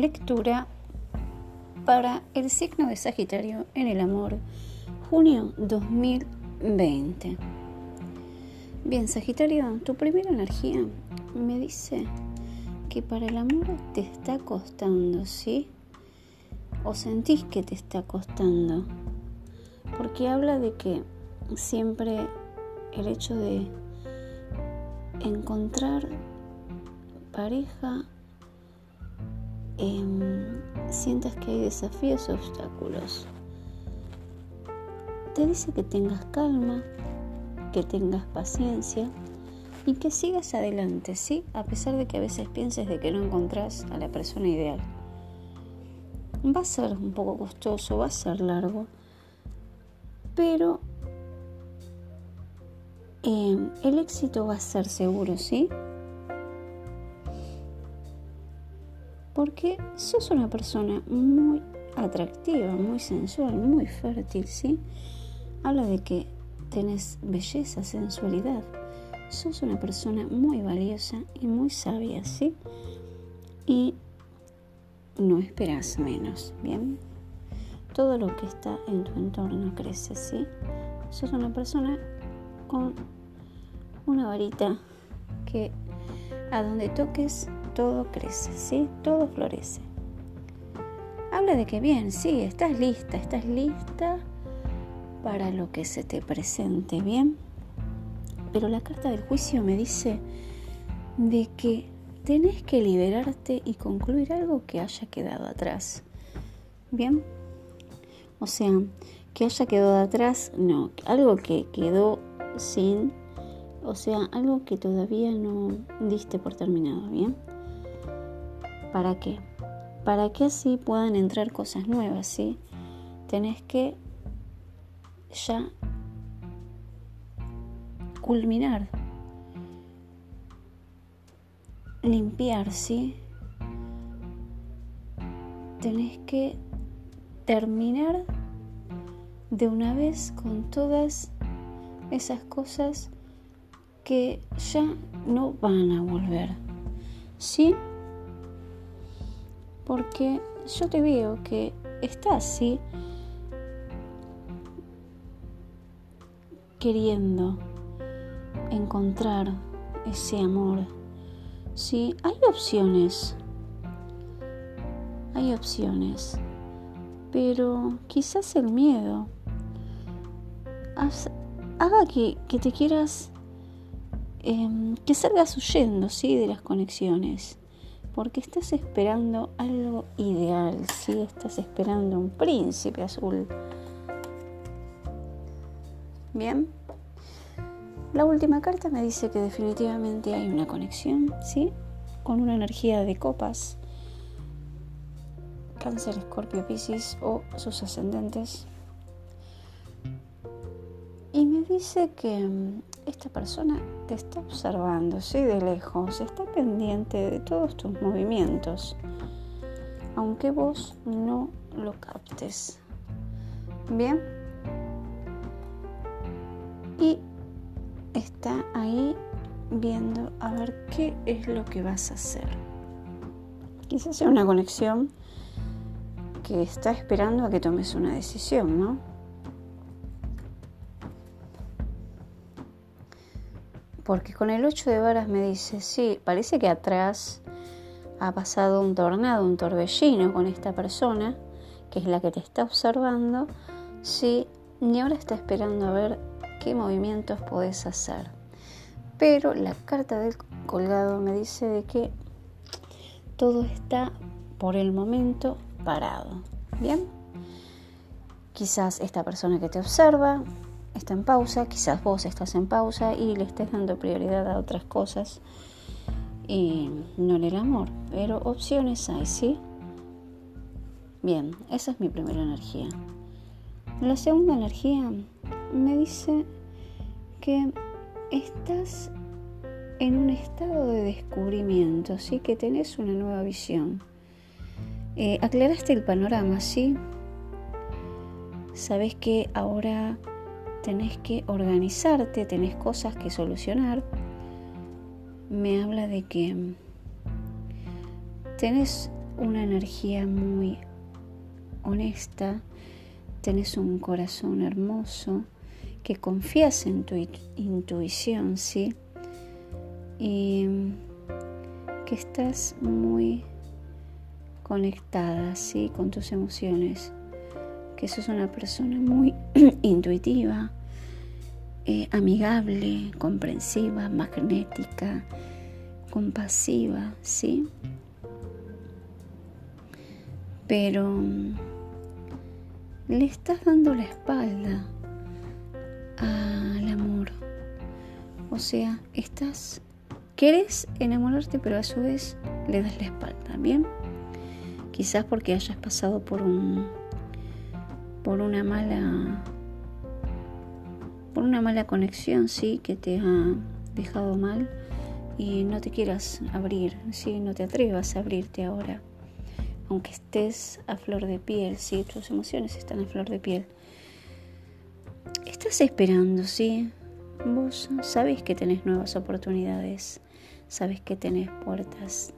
lectura para el signo de Sagitario en el amor, junio 2020. Bien, Sagitario, tu primera energía me dice que para el amor te está costando, ¿sí? O sentís que te está costando. Porque habla de que siempre el hecho de encontrar pareja eh, sientas que hay desafíos o obstáculos. Te dice que tengas calma, que tengas paciencia y que sigas adelante, ¿sí? A pesar de que a veces pienses de que no encontrás a la persona ideal. Va a ser un poco costoso, va a ser largo, pero eh, el éxito va a ser seguro, ¿sí? Porque sos una persona muy atractiva, muy sensual, muy fértil, ¿sí? Habla de que tenés belleza, sensualidad. Sos una persona muy valiosa y muy sabia, ¿sí? Y no esperas menos, ¿bien? Todo lo que está en tu entorno crece, ¿sí? Sos una persona con una varita que a donde toques todo crece, ¿sí? Todo florece. Habla de que bien, sí, estás lista, estás lista para lo que se te presente, ¿bien? Pero la carta del juicio me dice de que tenés que liberarte y concluir algo que haya quedado atrás. ¿Bien? O sea, que haya quedado atrás, no, algo que quedó sin, o sea, algo que todavía no diste por terminado, ¿bien? ¿Para qué? Para que así puedan entrar cosas nuevas, ¿sí? Tenés que ya culminar, limpiar, ¿sí? Tenés que terminar de una vez con todas esas cosas que ya no van a volver. ¿Sí? Porque yo te veo que estás así queriendo encontrar ese amor. Sí, hay opciones. Hay opciones. Pero quizás el miedo haga que, te quieras, em, que salgas huyendo, ¿sí? De las conexiones porque estás esperando algo ideal, ¿sí? Estás esperando un príncipe azul. Bien. La última carta me dice que definitivamente hay una conexión, ¿sí? Con una energía de copas. Cáncer, Escorpio, Piscis o sus ascendentes. Y me dice que mm, esta persona te está observando, ¿sí? De lejos, está pendiente de todos tus movimientos, aunque vos no lo captes. Bien. Y está ahí viendo a ver qué es lo que vas a hacer. Quizás sea una conexión que está esperando a que tomes una decisión, ¿no? Porque con el 8 de varas me dice, sí, parece que atrás ha pasado un tornado, un torbellino con esta persona, que es la que te está observando, sí, y ahora está esperando a ver qué movimientos puedes hacer. Pero la carta del colgado me dice de que todo está por el momento parado. ¿Bien? Quizás esta persona que te observa está en pausa, quizás vos estás en pausa y le estés dando prioridad a otras cosas y no en el amor, pero opciones hay, ¿sí? Bien, esa es mi primera energía. La segunda energía me dice que estás en un estado de descubrimiento, ¿sí? Que tenés una nueva visión. Eh, aclaraste el panorama, ¿sí? Sabes que ahora tenés que organizarte, tenés cosas que solucionar. Me habla de que tenés una energía muy honesta, tenés un corazón hermoso, que confías en tu intuición, ¿sí? Y que estás muy conectada, ¿sí? Con tus emociones, que sos una persona muy intuitiva, eh, amigable, comprensiva, magnética, compasiva, ¿sí? Pero le estás dando la espalda al amor. O sea, estás, querés enamorarte, pero a su vez le das la espalda, ¿bien? Quizás porque hayas pasado por un, por una mala, por una mala conexión, sí, que te ha dejado mal y no te quieras abrir, sí, no te atrevas a abrirte ahora, aunque estés a flor de piel, sí, tus emociones están a flor de piel estás esperando, ¿sí? Vos sabés que tenés nuevas oportunidades, sabés que tenés puertas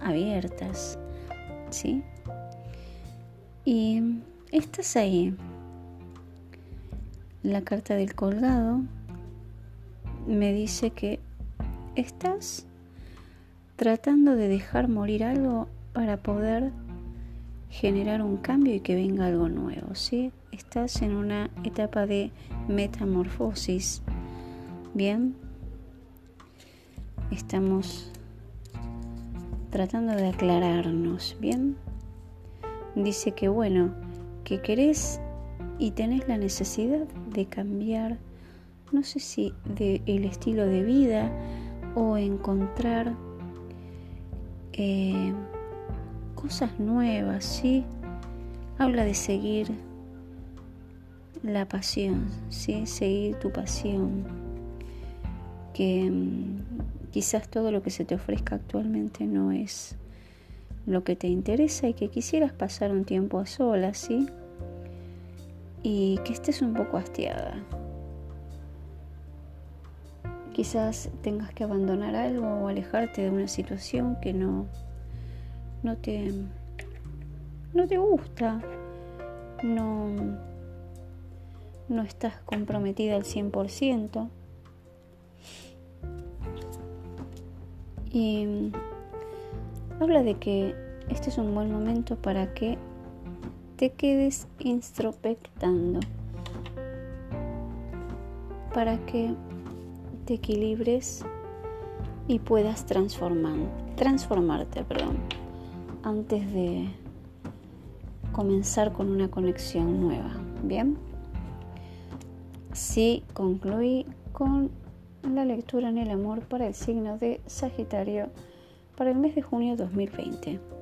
abiertas, ¿sí? Y estás ahí. La carta del colgado me dice que estás tratando de dejar morir algo para poder generar un cambio y que venga algo nuevo, ¿sí? Estás en una etapa de metamorfosis. Bien, estamos tratando de aclararnos. Bien, dice que bueno, que querés y tenés la necesidad de cambiar, no sé si de el estilo de vida o encontrar eh, cosas nuevas, ¿sí? Habla de seguir la pasión, ¿sí? Seguir tu pasión. Que mm, quizás todo lo que se te ofrezca actualmente no es lo que te interesa y que quisieras pasar un tiempo a solas, ¿sí? Y que estés un poco hastiada. Quizás tengas que abandonar algo o alejarte de una situación que no no te, no te gusta, no, no estás comprometida al 100%. Y habla de que este es un buen momento para que te quedes introspectando, para que te equilibres y puedas transformar, transformarte. Perdón antes de comenzar con una conexión nueva. Bien, sí concluí con la lectura en el amor para el signo de Sagitario para el mes de junio 2020.